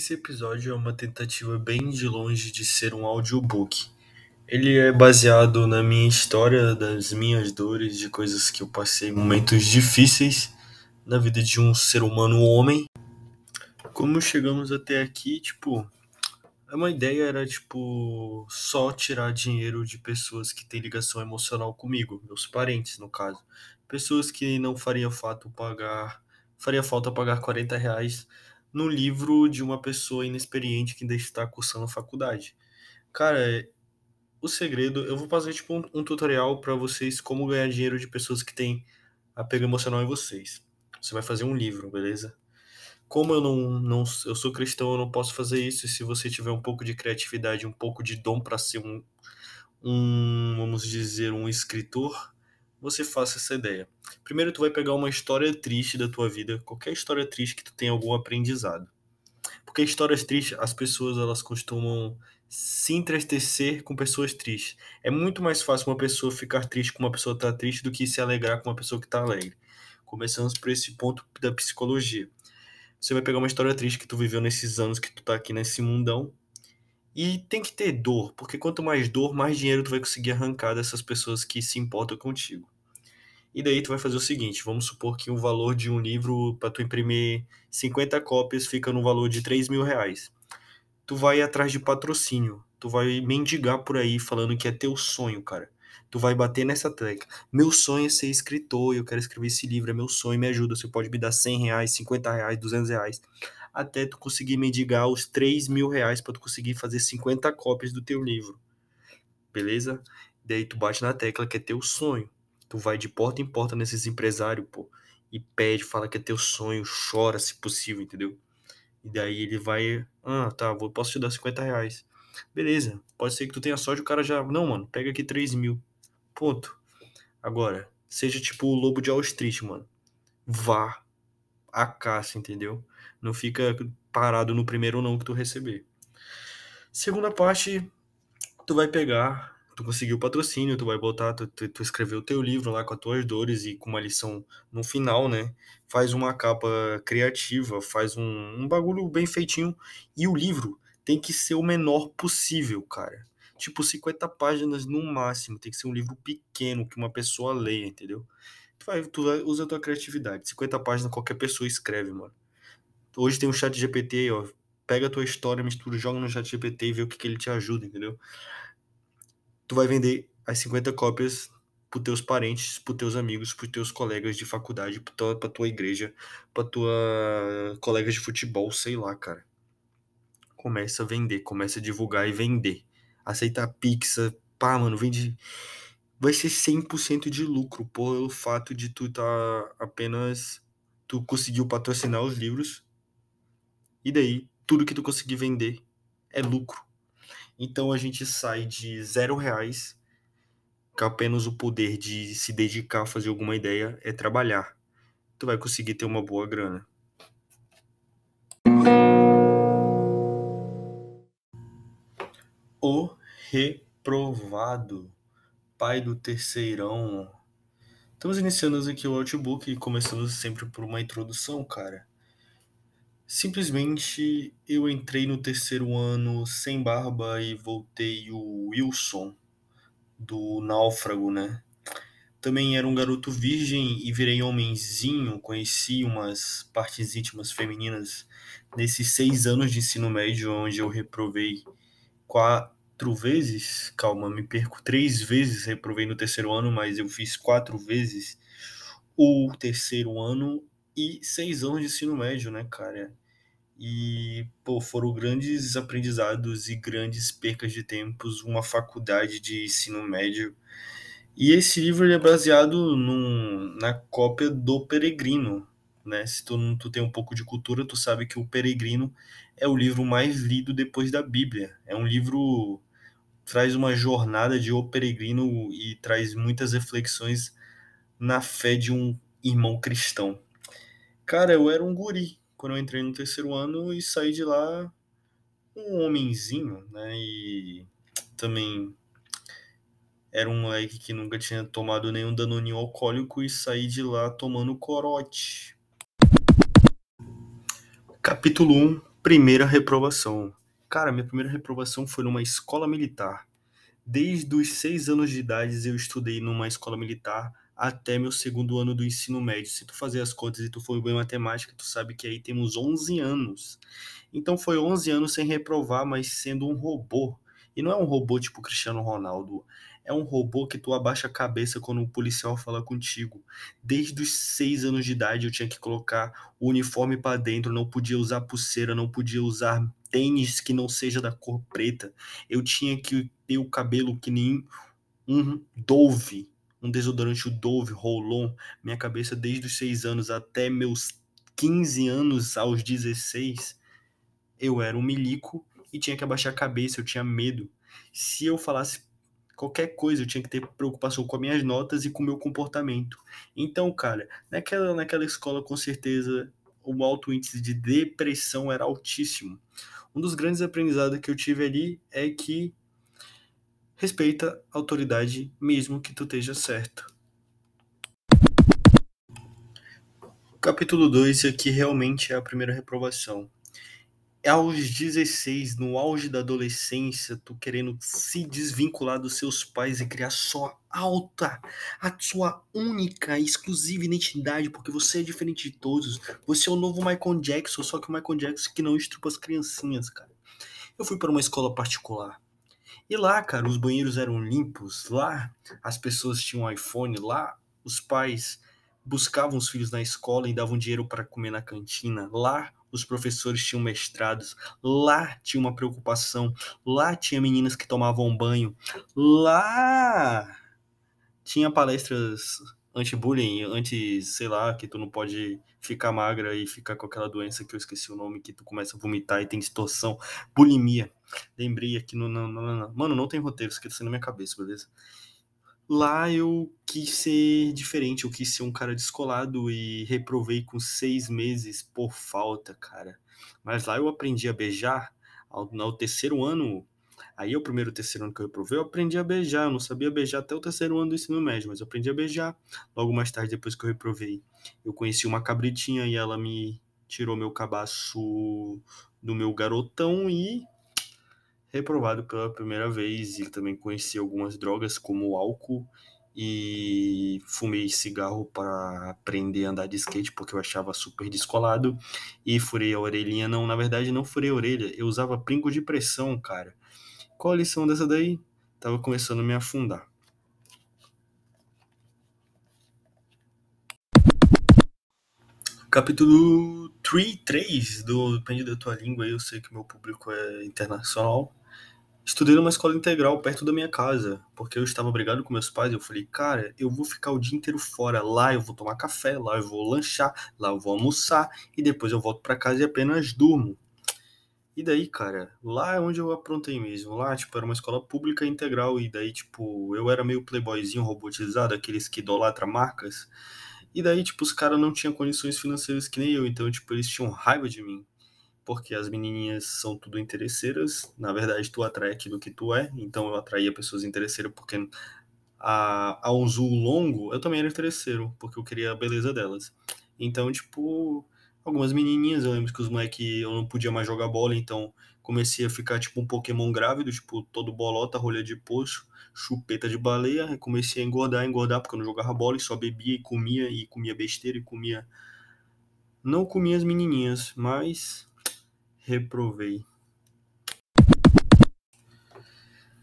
Esse episódio é uma tentativa bem de longe de ser um audiobook. Ele é baseado na minha história, das minhas dores, de coisas que eu passei, momentos difíceis na vida de um ser humano homem. Como chegamos até aqui, tipo, uma ideia era tipo só tirar dinheiro de pessoas que têm ligação emocional comigo, meus parentes no caso, pessoas que não faria fato pagar, faria falta pagar 40 reais no livro de uma pessoa inexperiente que ainda está cursando faculdade. Cara, o segredo, eu vou fazer tipo um, um tutorial para vocês como ganhar dinheiro de pessoas que têm apego emocional em vocês. Você vai fazer um livro, beleza? Como eu não, não eu sou cristão, eu não posso fazer isso. E se você tiver um pouco de criatividade, um pouco de dom para ser um, um, vamos dizer, um escritor, você faça essa ideia. Primeiro tu vai pegar uma história triste da tua vida, qualquer história triste que tu tenha algum aprendizado. Porque histórias tristes, as pessoas elas costumam se entristecer com pessoas tristes. É muito mais fácil uma pessoa ficar triste com uma pessoa que tá triste do que se alegrar com uma pessoa que tá alegre. Começamos por esse ponto da psicologia. Você vai pegar uma história triste que tu viveu nesses anos que tu tá aqui nesse mundão e tem que ter dor, porque quanto mais dor, mais dinheiro tu vai conseguir arrancar dessas pessoas que se importam contigo. E daí tu vai fazer o seguinte, vamos supor que o valor de um livro para tu imprimir 50 cópias fica no valor de 3 mil reais. Tu vai atrás de patrocínio, tu vai mendigar por aí falando que é teu sonho, cara. Tu vai bater nessa tecla. Meu sonho é ser escritor, eu quero escrever esse livro, é meu sonho, me ajuda. Você pode me dar 100 reais, 50 reais, 200 reais até tu conseguir mendigar os 3 mil reais para tu conseguir fazer 50 cópias do teu livro. Beleza? Daí tu bate na tecla que é teu sonho. Tu vai de porta em porta nesses empresários, pô, e pede, fala que é teu sonho, chora se possível, entendeu? E daí ele vai, ah, tá, vou, posso te dar 50 reais. Beleza, pode ser que tu tenha sorte, o cara já, não, mano, pega aqui 3 mil. Ponto. Agora, seja tipo o lobo de Wall Street, mano. Vá a caça, entendeu? Não fica parado no primeiro não que tu receber. Segunda parte, tu vai pegar, tu conseguiu o patrocínio, tu vai botar, tu, tu, tu escreveu o teu livro lá com as tuas dores e com uma lição no final, né? Faz uma capa criativa, faz um, um bagulho bem feitinho. E o livro tem que ser o menor possível, cara. Tipo, 50 páginas no máximo. Tem que ser um livro pequeno que uma pessoa leia, entendeu? Tu, vai, tu usa a tua criatividade. 50 páginas qualquer pessoa escreve, mano. Hoje tem um chat GPT ó. Pega a tua história, mistura, joga no chat GPT e vê o que, que ele te ajuda, entendeu? Tu vai vender as 50 cópias pros teus parentes, pros teus amigos, pros teus colegas de faculdade, pra tua, tua igreja, pra tua colegas de futebol, sei lá, cara. Começa a vender, começa a divulgar e vender. Aceitar pizza, pá, mano, vende vai ser 100% de lucro pelo fato de tu tá apenas tu conseguiu patrocinar os livros e daí tudo que tu conseguir vender é lucro. Então a gente sai de zero reais com apenas o poder de se dedicar a fazer alguma ideia é trabalhar. Tu vai conseguir ter uma boa grana. O reprovado pai do terceirão. Estamos iniciando aqui o Outbook e começando sempre por uma introdução, cara. Simplesmente eu entrei no terceiro ano sem barba e voltei o Wilson do Náufrago, né? Também era um garoto virgem e virei homenzinho, conheci umas partes íntimas femininas nesses seis anos de ensino médio, onde eu reprovei quatro vezes, calma, me perco três vezes, reprovei no terceiro ano, mas eu fiz quatro vezes o terceiro ano e seis anos de ensino médio, né, cara? E, pô, foram grandes aprendizados e grandes percas de tempos, uma faculdade de ensino médio. E esse livro é baseado num, na cópia do Peregrino, né? Se tu, tu tem um pouco de cultura, tu sabe que o Peregrino é o livro mais lido depois da Bíblia. É um livro traz uma jornada de O Peregrino e traz muitas reflexões na fé de um irmão cristão. Cara, eu era um guri quando eu entrei no terceiro ano e saí de lá um homenzinho, né? E também era um moleque que nunca tinha tomado nenhum danoninho alcoólico e saí de lá tomando corote. Capítulo 1 Primeira reprovação. Cara, minha primeira reprovação foi numa escola militar. Desde os seis anos de idade eu estudei numa escola militar até meu segundo ano do ensino médio. Se tu fazer as contas e tu for bem em matemática, tu sabe que aí temos 11 anos. Então foi 11 anos sem reprovar, mas sendo um robô. E não é um robô tipo Cristiano Ronaldo, é um robô que tu abaixa a cabeça quando o policial fala contigo. Desde os seis anos de idade eu tinha que colocar o uniforme para dentro, não podia usar pulseira, não podia usar tênis que não seja da cor preta. Eu tinha que ter o cabelo que nem um Dove, um desodorante o Dove Rolon. Minha cabeça desde os seis anos até meus 15 anos aos 16, eu era um milico e tinha que abaixar a cabeça, eu tinha medo. Se eu falasse qualquer coisa, eu tinha que ter preocupação com as minhas notas e com o meu comportamento. Então, cara, naquela, naquela escola, com certeza, o alto índice de depressão era altíssimo. Um dos grandes aprendizados que eu tive ali é que respeita a autoridade mesmo que tu esteja certo. Capítulo 2 aqui realmente é a primeira reprovação aos 16, no auge da adolescência, tu querendo se desvincular dos seus pais e criar sua alta, a sua única e exclusiva identidade, porque você é diferente de todos. Você é o novo Michael Jackson, só que o Michael Jackson que não estrupa as criancinhas, cara. Eu fui para uma escola particular. E lá, cara, os banheiros eram limpos, lá as pessoas tinham iPhone, lá os pais buscavam os filhos na escola e davam dinheiro para comer na cantina. Lá os professores tinham mestrados, lá tinha uma preocupação, lá tinha meninas que tomavam banho, lá tinha palestras anti-bullying, anti, sei lá, que tu não pode ficar magra e ficar com aquela doença que eu esqueci o nome, que tu começa a vomitar e tem distorção, bulimia. Lembrei aqui no, no, no, no mano, não tem roteiro, aqui tá na minha cabeça, beleza? Lá eu quis ser diferente, eu quis ser um cara descolado e reprovei com seis meses por falta, cara. Mas lá eu aprendi a beijar ao, no terceiro ano. Aí, o primeiro terceiro ano que eu reprovei, eu aprendi a beijar. Eu não sabia beijar até o terceiro ano do ensino médio, mas eu aprendi a beijar. Logo mais tarde, depois que eu reprovei, eu conheci uma cabritinha e ela me tirou meu cabaço do meu garotão e reprovado pela primeira vez e também conheci algumas drogas como álcool e fumei cigarro para aprender a andar de skate porque eu achava super descolado e furei a orelhinha não, na verdade não furei a orelha, eu usava pringo de pressão, cara. Qual a lição dessa daí? Tava começando a me afundar. Capítulo 3, 3 do Depende da Tua Língua, eu sei que meu público é internacional, Estudei numa escola integral perto da minha casa, porque eu estava brigado com meus pais. Eu falei, cara, eu vou ficar o dia inteiro fora. Lá eu vou tomar café, lá eu vou lanchar, lá eu vou almoçar e depois eu volto para casa e apenas durmo. E daí, cara, lá é onde eu aprontei mesmo. Lá, tipo, era uma escola pública integral. E daí, tipo, eu era meio playboyzinho robotizado, aqueles que idolatram marcas. E daí, tipo, os caras não tinham condições financeiras que nem eu. Então, tipo, eles tinham raiva de mim porque as menininhas são tudo interesseiras. Na verdade, tu atrai aquilo que tu é. Então eu atraía pessoas interesseiras porque a, a um zoom longo eu também era interesseiro, porque eu queria a beleza delas. Então, tipo, algumas menininhas, eu lembro que os moleques eu não podia mais jogar bola, então comecei a ficar tipo um Pokémon grávido, tipo, todo bolota, rolha de poço, chupeta de baleia, comecei a engordar, engordar, porque eu não jogava bola e só bebia e comia, e comia besteira e comia. Não comia as menininhas, mas reprovei.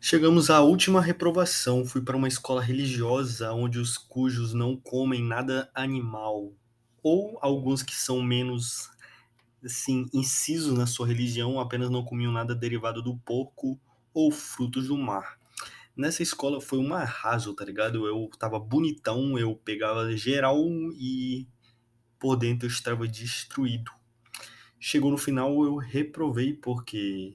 Chegamos à última reprovação. Fui para uma escola religiosa onde os cujos não comem nada animal, ou alguns que são menos assim incisos na sua religião, apenas não comiam nada derivado do porco ou frutos do mar. Nessa escola foi um arraso, tá ligado? Eu tava bonitão, eu pegava geral e por dentro eu estava destruído. Chegou no final, eu reprovei porque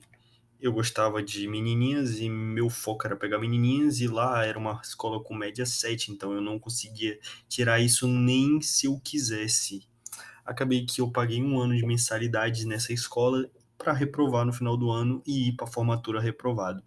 eu gostava de menininhas e meu foco era pegar menininhas e lá era uma escola com média 7, então eu não conseguia tirar isso nem se eu quisesse. Acabei que eu paguei um ano de mensalidade nessa escola para reprovar no final do ano e ir para a formatura reprovado.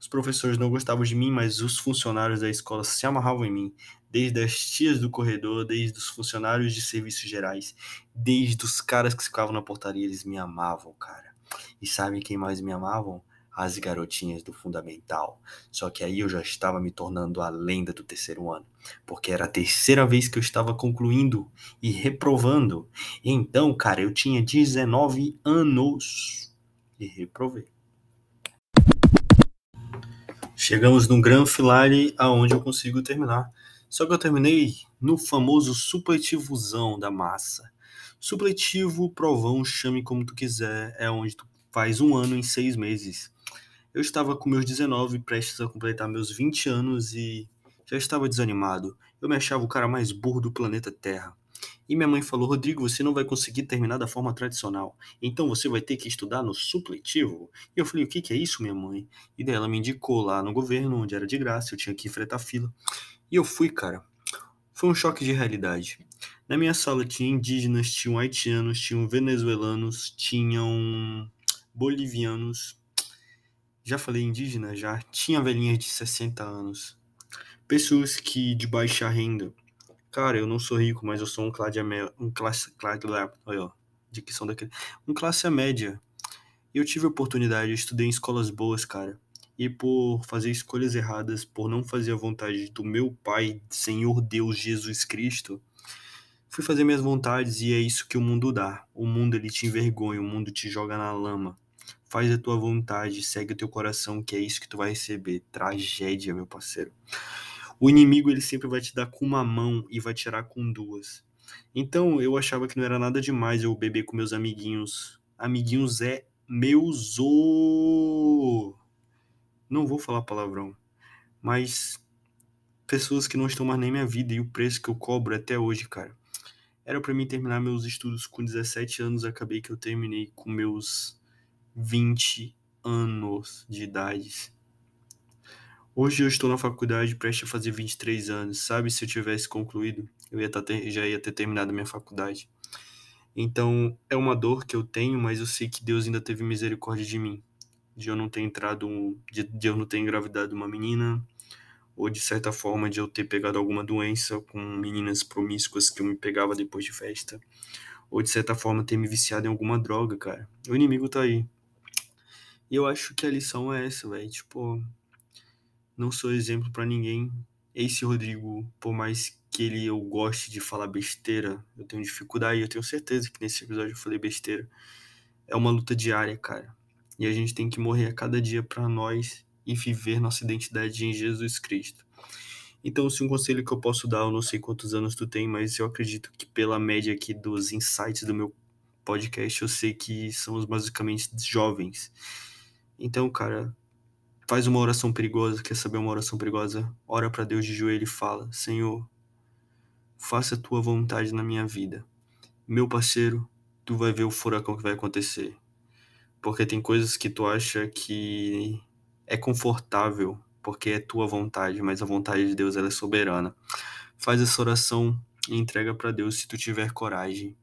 Os professores não gostavam de mim, mas os funcionários da escola se amarravam em mim. desde as tias do corredor, desde os funcionários de serviços gerais, desde os caras que ficavam na portaria, eles me amavam, cara. E sabe quem mais me amavam? As garotinhas do fundamental. Só que aí eu já estava me tornando a lenda do terceiro ano, porque era a terceira vez que eu estava concluindo e reprovando. Então, cara, eu tinha 19 anos e reprovei. Chegamos no Gran Filare, aonde eu consigo terminar. Só que eu terminei no famoso supletivozão da massa. Supletivo, provão, chame como tu quiser, é onde tu faz um ano em seis meses. Eu estava com meus 19, prestes a completar meus 20 anos e já estava desanimado. Eu me achava o cara mais burro do planeta Terra. E minha mãe falou: Rodrigo, você não vai conseguir terminar da forma tradicional. Então você vai ter que estudar no supletivo. E eu falei: O que, que é isso, minha mãe? E daí ela me indicou lá no governo, onde era de graça, eu tinha que enfrentar fila. E eu fui, cara. Foi um choque de realidade. Na minha sala tinha indígenas, tinham haitianos, tinham venezuelanos, tinham bolivianos. Já falei indígena? Já. Tinha velhinhas de 60 anos. Pessoas que de baixa renda Cara, eu não sou rico, mas eu sou um classe um classe, classe olha, dicção daquele, um classe média. Eu tive oportunidade, eu estudei em escolas boas, cara. E por fazer escolhas erradas, por não fazer a vontade do meu Pai, Senhor Deus Jesus Cristo, fui fazer minhas vontades e é isso que o mundo dá. O mundo ele te envergonha, o mundo te joga na lama. Faz a tua vontade, segue o teu coração, que é isso que tu vai receber. Tragédia, meu parceiro. O inimigo ele sempre vai te dar com uma mão e vai tirar com duas. Então eu achava que não era nada demais eu beber com meus amiguinhos. Amiguinhos é meu zo. Não vou falar palavrão, mas pessoas que não estão mais nem minha vida e o preço que eu cobro até hoje, cara. Era para mim terminar meus estudos com 17 anos, acabei que eu terminei com meus 20 anos de idade. Hoje eu estou na faculdade, prestes a fazer 23 anos. Sabe, se eu tivesse concluído, eu ia tá ter, já ia ter terminado a minha faculdade. Então, é uma dor que eu tenho, mas eu sei que Deus ainda teve misericórdia de mim. De eu não ter entrado, de, de eu não ter engravidado uma menina, ou de certa forma de eu ter pegado alguma doença com meninas promíscuas que eu me pegava depois de festa, ou de certa forma ter me viciado em alguma droga, cara. O inimigo tá aí. E eu acho que a lição é essa, velho. Tipo, não sou exemplo para ninguém. Esse Rodrigo, por mais que ele eu goste de falar besteira, eu tenho dificuldade, eu tenho certeza que nesse episódio eu falei besteira. É uma luta diária, cara. E a gente tem que morrer a cada dia para nós e viver nossa identidade em Jesus Cristo. Então, se um conselho que eu posso dar, eu não sei quantos anos tu tem, mas eu acredito que pela média aqui dos insights do meu podcast, eu sei que somos basicamente jovens. Então, cara, Faz uma oração perigosa, quer saber uma oração perigosa? Ora para Deus de joelho e fala: Senhor, faça a tua vontade na minha vida. Meu parceiro, tu vai ver o furacão que vai acontecer. Porque tem coisas que tu acha que é confortável, porque é tua vontade, mas a vontade de Deus ela é soberana. Faz essa oração e entrega para Deus se tu tiver coragem.